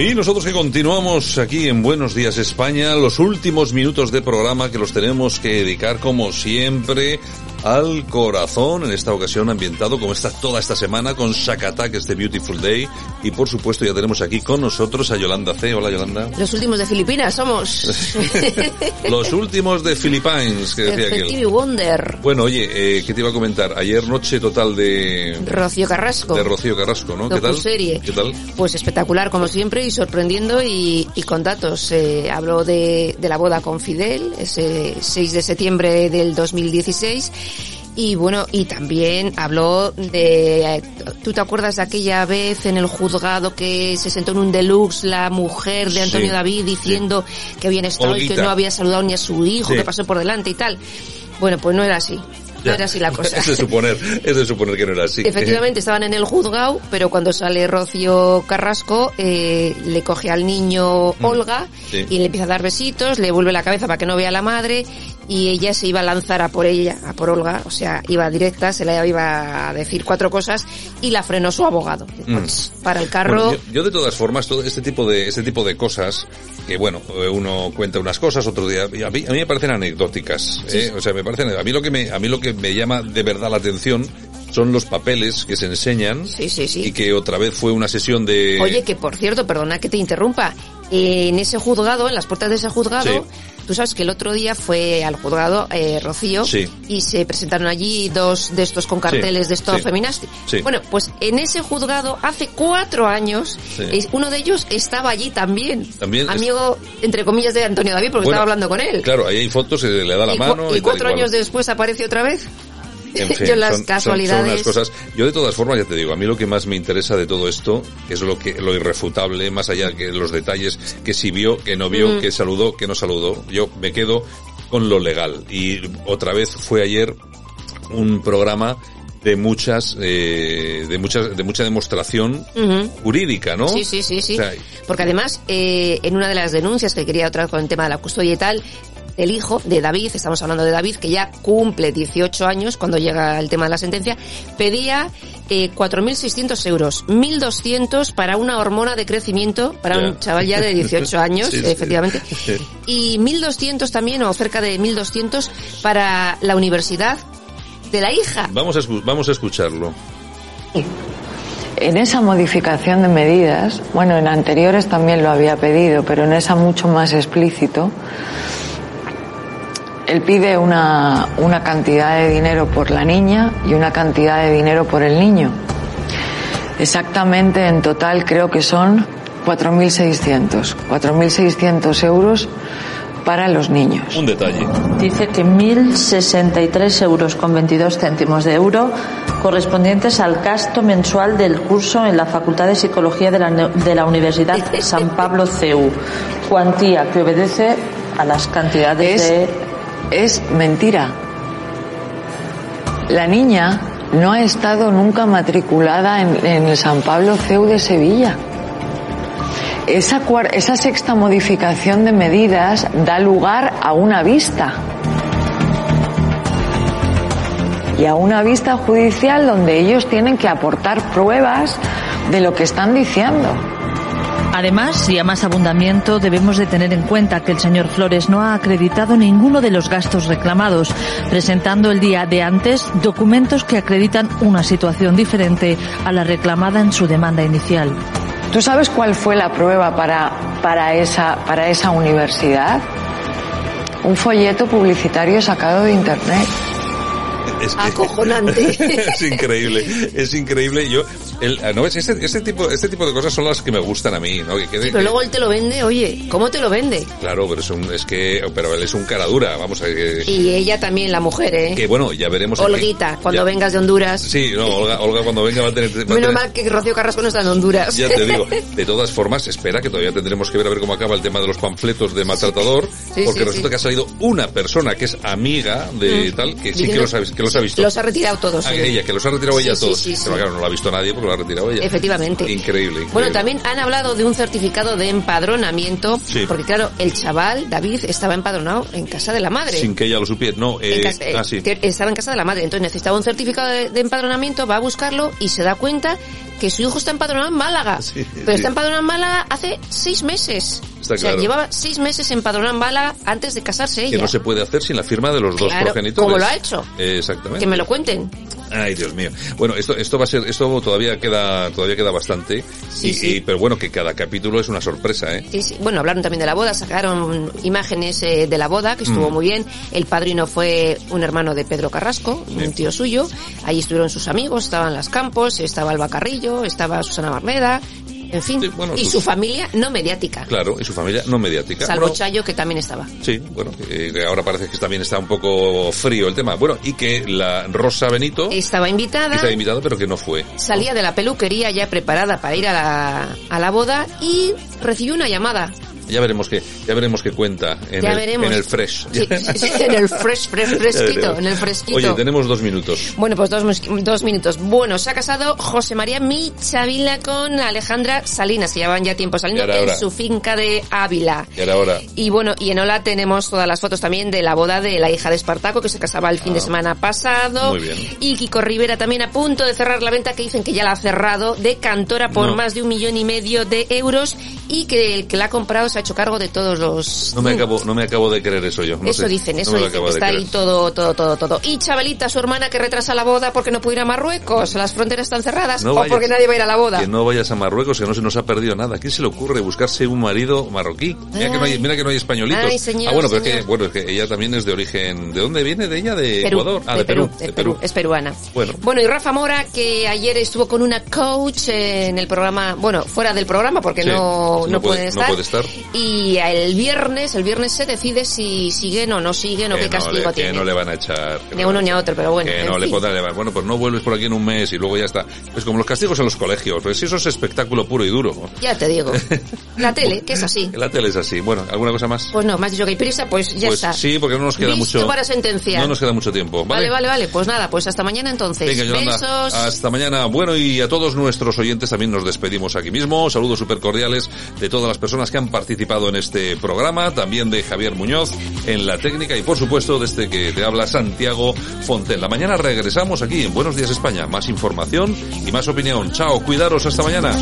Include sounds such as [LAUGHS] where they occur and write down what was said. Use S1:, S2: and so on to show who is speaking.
S1: Y nosotros que continuamos aquí en Buenos Días España, los últimos minutos de programa que los tenemos que dedicar como siempre al corazón, en esta ocasión ambientado como está toda esta semana con Shakatak, este Beautiful Day. Y por supuesto ya tenemos aquí con nosotros a Yolanda C. Hola Yolanda.
S2: Los últimos de Filipinas somos. [LAUGHS]
S1: Los últimos de Philippines, que decía aquel.
S2: Wonder.
S1: Bueno, oye, eh, ¿qué te iba a comentar? Ayer noche total de...
S2: Rocío Carrasco.
S1: De Rocío Carrasco, ¿no? ¿Qué tal?
S2: serie.
S1: ¿Qué tal?
S2: Pues espectacular, como siempre, y sorprendiendo y, y con datos. Eh, habló de, de la boda con Fidel, ese 6 de septiembre del 2016 y bueno, y también habló de, ¿tú te acuerdas de aquella vez en el juzgado que se sentó en un deluxe la mujer de Antonio
S1: Sí,
S2: David diciendo que había estado y que no había saludado ni a su hijo,
S1: Sí.
S2: que pasó por delante y tal? Bueno, pues no era así. No era así la [LAUGHS] cosa.
S1: Es de suponer, es de suponer que no era así.
S2: Efectivamente estaban en el juzgado, pero cuando sale Rocío Carrasco, eh, le coge al niño Olga
S1: Mm. sí.
S2: y le empieza a dar besitos, le vuelve la cabeza para que no vea a la madre y ella se iba a lanzar a por ella, a por Olga, o sea, iba directa, se le iba a decir cuatro cosas y la frenó su abogado. Pues, Para el carro.
S1: Mm. Bueno, yo, yo de todas formas, todo este tipo de este tipo de cosas, que bueno, eh, uno cuenta unas cosas, otro día, a mí, a mí me parecen anecdóticas, ¿eh? o sea, me parecen, a mí lo que me, a mí lo que me llama de verdad la atención son los papeles que se enseñan
S2: Sí, sí, sí.
S1: y que otra vez fue una sesión de
S2: Oye, que por cierto, perdona que te interrumpa, en ese juzgado, en las puertas de ese juzgado. Tú sabes que el otro día fue al juzgado eh, Rocío
S1: Sí.
S2: y se presentaron allí dos de estos con carteles de esto
S1: sí.
S2: Bueno, pues en ese juzgado hace cuatro años, uno de ellos estaba allí también.
S1: También es-
S2: Amigo, entre comillas, de Antonio David, porque
S1: Bueno,
S2: estaba hablando con él.
S1: Claro, ahí hay fotos, le da la
S2: y,
S1: mano
S2: y cuatro años después aparece otra vez.
S1: En [LAUGHS] fin,
S2: Yo las
S1: son-
S2: casualidades.
S1: Son, unas cosas. Yo de todas formas ya te digo, a mí lo que más me interesa de todo esto es lo que lo irrefutable, más allá que los detalles, que si vio, que no vio, que saludó, que no saludó. Yo me quedo con lo legal. Y otra vez fue ayer un programa de muchas, eh, de muchas, de mucha demostración jurídica, ¿no?
S2: Sí, sí, sí, sí.
S1: O sea,
S2: Porque además, eh, en una de las denuncias que quería otra con el tema de la custodia y tal, el hijo de David, estamos hablando de David, que ya cumple 18 años cuando llega el tema de la sentencia, pedía eh, 4.600 euros, 1.200 para una hormona de crecimiento para un chaval ya de 18 [LAUGHS] años,
S1: Sí,
S2: efectivamente,
S1: Sí.
S2: y 1.200 también, o cerca de 1.200 para la universidad de la hija.
S1: vamos a, escu- vamos a escucharlo.
S3: En esa modificación de medidas, bueno, en anteriores también lo había pedido, pero en esa mucho más explícito, él pide una, una cantidad de dinero por la niña y una cantidad de dinero por el niño. Exactamente en total creo que son 4.600, 4.600 euros para los niños.
S1: Un detalle.
S4: Dice que 1.063 euros con 22 céntimos de euro correspondientes al gasto mensual del curso en la Facultad de Psicología de la, de la Universidad San Pablo CEU, cuantía que obedece a las cantidades
S3: Es,
S4: de...
S3: es mentira. La niña no ha estado nunca matriculada en, el San Pablo CEU de Sevilla. Esa, esa sexta modificación de medidas da lugar a una vista. Y a una vista judicial donde ellos tienen que aportar pruebas de lo que están diciendo.
S5: Además, y a más abundamiento, debemos de tener en cuenta que el señor Flores no ha acreditado ninguno de los gastos reclamados, presentando el día de antes documentos que acreditan una situación diferente a la reclamada en su demanda inicial.
S3: ¿Tú sabes cuál fue la prueba para, para, esa, para esa universidad? Un folleto publicitario sacado de internet.
S1: Es
S2: Acojonante. [LAUGHS]
S1: es increíble, es increíble. Yo, el, ah, no ves, este, este tipo, este tipo de cosas son las que me gustan a mí, ¿no? Que
S2: Pero luego él te lo vende, oye, ¿cómo te lo vende?
S1: Claro, pero es un, es que, pero él es un cara dura, vamos a ver. Que,
S2: Y ella también, la mujer, ¿eh?
S1: que bueno, ya veremos.
S2: Olguita, cuando
S1: ya-
S2: vengas de Honduras.
S1: Sí, no, Olga, Olga cuando venga va a tener. va
S2: Menos
S1: tener-
S2: mal que Rocío Carrasco no está en Honduras.
S1: Ya te digo, [LAUGHS] de todas formas, espera que todavía tendremos que ver a ver cómo acaba el tema de los panfletos de maltratador,
S2: Sí,
S1: porque
S2: sí,
S1: resulta que ha salido una persona que es amiga de tal, que sí que los ha, que los ha visto.
S2: Los ha retirado todos.
S1: Ah, ella, que los ha retirado ella
S2: Sí,
S1: todos.
S2: sí, sí.
S1: Pero claro, no lo ha visto nadie porque lo ha retirado ella.
S2: Efectivamente.
S1: Increíble, increíble.
S2: Bueno, también han hablado de un certificado de empadronamiento,
S1: Sí.
S2: porque claro, el chaval, David, estaba empadronado en casa de la madre.
S1: Sin que ella lo supiera. No,
S2: En
S1: eh,
S2: casa- eh,
S1: ah, sí.
S2: estaba en casa de la madre, entonces necesitaba un certificado de, de empadronamiento, va a buscarlo y se da cuenta que su hijo está empadronado en Málaga.
S1: Sí,
S2: pero
S1: sí.
S2: está empadronado en Málaga hace seis meses.
S1: Está
S2: o sea,
S1: claro.
S2: llevaba seis meses empadronado en Málaga antes de casarse ella.
S1: Que no se puede hacer sin la firma de los dos
S2: Claro,
S1: progenitores.
S2: como lo ha hecho.
S1: Eh, exactamente.
S2: Que me lo cuenten.
S1: Ay, Dios mío. Bueno, esto, esto va a ser, esto todavía queda, todavía queda bastante.
S2: Sí,
S1: y,
S2: sí.
S1: y- pero bueno, que cada capítulo es una sorpresa, ¿eh?
S2: Sí, sí. Bueno, hablaron también de la boda, sacaron imágenes eh, de la boda, que estuvo
S1: Mm.
S2: muy bien. El padrino fue un hermano de Pedro Carrasco, un tío suyo. Allí estuvieron sus amigos, estaban las Campos, estaba Alba Carrillo, estaba Susana Barneda, en fin.
S1: Sí, bueno,
S2: y
S1: sus-
S2: su familia no mediática.
S1: Claro, y su familia no mediática.
S2: Salvo
S1: Bueno,
S2: Chayo, que también estaba.
S1: Sí, bueno, eh, que ahora parece que también está un poco frío el tema. Bueno, y que la Rosa Benito
S2: Estaba invitada,
S1: está invitada, pero que no fue.
S2: salía de la peluquería ya preparada para ir a la, a la boda y recibió una llamada.
S1: Ya veremos qué, ya veremos qué cuenta en,
S2: ya
S1: el,
S2: veremos.
S1: en el fresh.
S2: Sí, sí, sí, en el fresh, fresh, [LAUGHS] fresquito, en el fresquito.
S1: Oye, tenemos dos minutos.
S2: Bueno, pues dos, dos minutos. Bueno, se ha casado José María Michavila con Alejandra Salinas, que llevan ya tiempo saliendo en su finca de Ávila.
S1: Y ahora.
S2: Y bueno, y en Ola tenemos todas las fotos también de la boda de la hija de Espartaco, que se casaba el fin de semana pasado.
S1: Ah, muy bien.
S2: Y Kiko Rivera también a punto de cerrar la venta, que dicen que ya la ha cerrado, de Cantora por
S1: No.
S2: más de un millón y medio de euros y que el que la ha comprado se ha hecho cargo de todos los...
S1: No me acabo, no me acabo de creer eso yo. no
S2: eso
S1: sé.
S2: dicen,
S1: No
S2: eso
S1: lo
S2: dicen, está ahí todo, todo, todo, todo. Y Chabelita, su hermana, que retrasa la boda porque no puede ir a Marruecos, las fronteras están cerradas,
S1: No
S2: o
S1: vayas-
S2: porque nadie va a ir a la boda.
S1: Que no vayas a Marruecos, que no se nos ha perdido nada. ¿A quién se le ocurre buscarse un marido marroquí? Mira que no hay, mira que no hay españolitos.
S2: Ay, señor,
S1: ah, bueno, pero es que, bueno, es que ella también es de origen, ¿de dónde viene? ¿De ella? ¿De
S2: Perú,
S1: Ecuador? Ah,
S2: de,
S1: de, Perú,
S2: de
S1: de
S2: Perú,
S1: Perú.
S2: es peruana.
S1: Bueno.
S2: Bueno, y Rafa Mora, que ayer estuvo con una coach en el programa, bueno, fuera del programa porque
S1: Sí,
S2: no,
S1: no
S2: no,
S1: puede-
S2: pueden
S1: no
S2: estar.
S1: puede estar.
S2: Y el viernes, el viernes se decide si siguen o no siguen o
S1: Que
S2: qué
S1: no,
S2: castigo
S1: le, que
S2: tienen.
S1: no le van a echar. que
S2: Ni a uno ni a otro, pero bueno,
S1: Que no le podrán llevar. Bueno, pues no vuelves por aquí en un mes y luego ya está. Es como los castigos en los colegios. Pues eso es espectáculo puro y duro.
S2: Ya te digo. [LAUGHS] La tele, que es así.
S1: La tele es así. Bueno, ¿alguna cosa más?
S2: Pues no, has dicho que hay prisa, pues ya
S1: Pues
S2: está.
S1: sí, porque no nos queda
S2: Listo
S1: mucho.
S2: para sentenciar.
S1: No nos queda mucho tiempo.
S2: Vale, vale, vale. Pues nada, pues hasta mañana entonces.
S1: Venga, Yolanda,
S2: Besos.
S1: hasta mañana. Bueno, y a todos nuestros oyentes también nos despedimos aquí mismo. Saludos súper cordiales de todas las personas que han participado participado en este programa, también de Javier Muñoz en la técnica y por supuesto desde este que te habla Santiago Fonten. La mañana regresamos aquí en Buenos Días España. Más información y más opinión. Chao, cuidaros, hasta mañana.